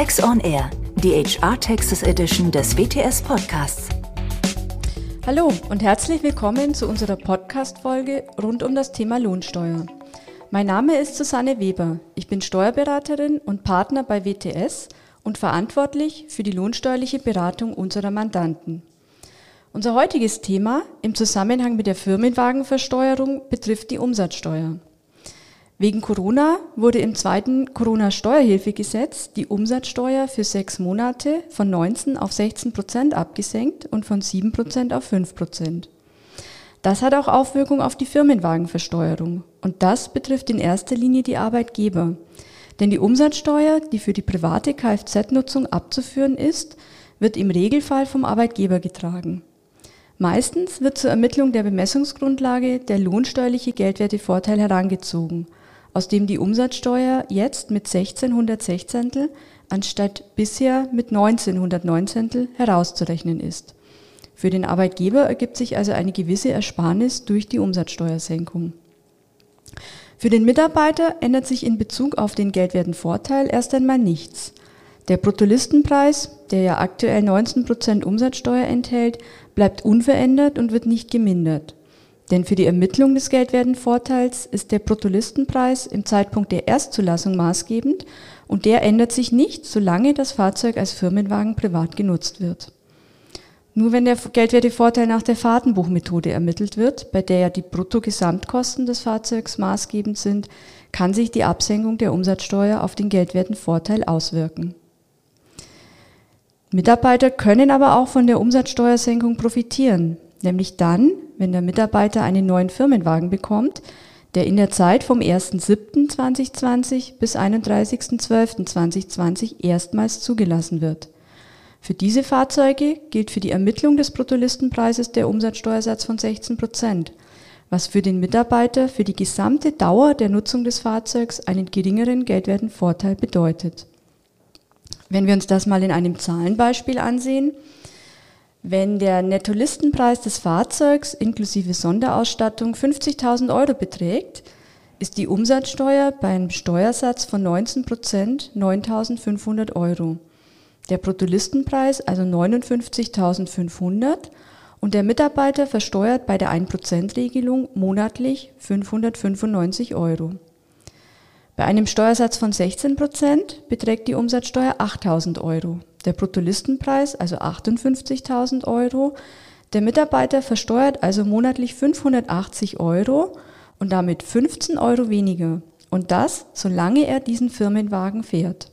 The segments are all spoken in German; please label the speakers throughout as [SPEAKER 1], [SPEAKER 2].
[SPEAKER 1] Tax on Air, die HR Taxes Edition des WTS Podcasts.
[SPEAKER 2] Hallo und herzlich willkommen zu unserer Podcast-Folge rund um das Thema Lohnsteuer. Mein Name ist Susanne Weber. Ich bin Steuerberaterin und Partner bei WTS und verantwortlich für die lohnsteuerliche Beratung unserer Mandanten. Unser heutiges Thema im Zusammenhang mit der Firmenwagenversteuerung betrifft die Umsatzsteuer. Wegen Corona wurde im zweiten Corona-Steuerhilfegesetz die Umsatzsteuer für sechs Monate von 19 auf 16 Prozent abgesenkt und von 7 Prozent auf 5 Prozent. Das hat auch Auswirkungen auf die Firmenwagenversteuerung und das betrifft in erster Linie die Arbeitgeber. Denn die Umsatzsteuer, die für die private Kfz-Nutzung abzuführen ist, wird im Regelfall vom Arbeitgeber getragen. Meistens wird zur Ermittlung der Bemessungsgrundlage der lohnsteuerliche Geldwertevorteil herangezogen – aus dem die Umsatzsteuer jetzt mit 1616 anstatt bisher mit 1919 herauszurechnen ist. Für den Arbeitgeber ergibt sich also eine gewisse Ersparnis durch die Umsatzsteuersenkung. Für den Mitarbeiter ändert sich in Bezug auf den Geldwertenvorteil erst einmal nichts. Der Bruttolistenpreis, der ja aktuell 19% Umsatzsteuer enthält, bleibt unverändert und wird nicht gemindert. Denn für die Ermittlung des Geldwertenvorteils ist der Bruttolistenpreis im Zeitpunkt der Erstzulassung maßgebend und der ändert sich nicht, solange das Fahrzeug als Firmenwagen privat genutzt wird. Nur wenn der Geldwertevorteil nach der Fahrtenbuchmethode ermittelt wird, bei der ja die Bruttogesamtkosten des Fahrzeugs maßgebend sind, kann sich die Absenkung der Umsatzsteuer auf den Geldwertenvorteil auswirken. Mitarbeiter können aber auch von der Umsatzsteuersenkung profitieren, nämlich dann, wenn der Mitarbeiter einen neuen Firmenwagen bekommt, der in der Zeit vom 1.7.2020 bis 31.12.2020 erstmals zugelassen wird. Für diese Fahrzeuge gilt für die Ermittlung des Bruttolistenpreises der Umsatzsteuersatz von 16 Prozent, was für den Mitarbeiter für die gesamte Dauer der Nutzung des Fahrzeugs einen geringeren geldwerten Vorteil bedeutet. Wenn wir uns das mal in einem Zahlenbeispiel ansehen, wenn der Nettolistenpreis des Fahrzeugs inklusive Sonderausstattung 50.000 Euro beträgt, ist die Umsatzsteuer bei einem Steuersatz von 19 Prozent 9.500 Euro. Der Bruttolistenpreis also 59.500 und der Mitarbeiter versteuert bei der 1%-Regelung monatlich 595 Euro. Bei einem Steuersatz von 16 Prozent beträgt die Umsatzsteuer 8.000 Euro der Bruttolistenpreis, also 58.000 Euro. Der Mitarbeiter versteuert also monatlich 580 Euro und damit 15 Euro weniger. Und das, solange er diesen Firmenwagen fährt.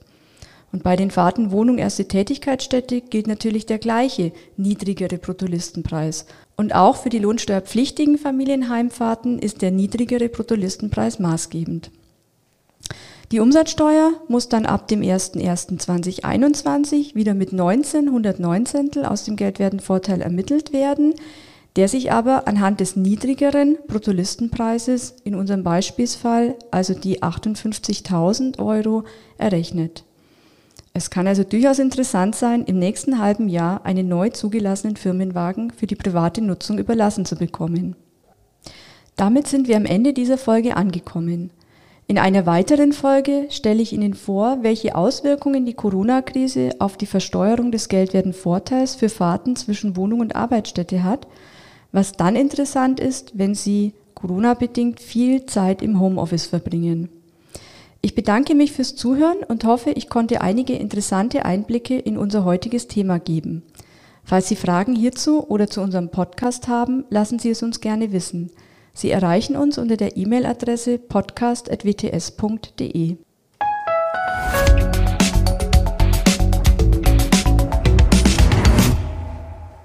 [SPEAKER 2] Und bei den Fahrten Wohnung erste Tätigkeitsstätte gilt natürlich der gleiche, niedrigere Bruttolistenpreis. Und auch für die lohnsteuerpflichtigen Familienheimfahrten ist der niedrigere Bruttolistenpreis maßgebend. Die Umsatzsteuer muss dann ab dem 01.01.2021 wieder mit 1919 aus dem Geldwertenvorteil ermittelt werden, der sich aber anhand des niedrigeren Bruttolistenpreises in unserem Beispielsfall, also die 58.000 Euro, errechnet. Es kann also durchaus interessant sein, im nächsten halben Jahr einen neu zugelassenen Firmenwagen für die private Nutzung überlassen zu bekommen. Damit sind wir am Ende dieser Folge angekommen. In einer weiteren Folge stelle ich Ihnen vor, welche Auswirkungen die Corona-Krise auf die Versteuerung des Geldwertenvorteils für Fahrten zwischen Wohnung und Arbeitsstätte hat, was dann interessant ist, wenn Sie Corona-bedingt viel Zeit im Homeoffice verbringen. Ich bedanke mich fürs Zuhören und hoffe, ich konnte einige interessante Einblicke in unser heutiges Thema geben. Falls Sie Fragen hierzu oder zu unserem Podcast haben, lassen Sie es uns gerne wissen. Sie erreichen uns unter der E-Mail-Adresse podcast.wts.de.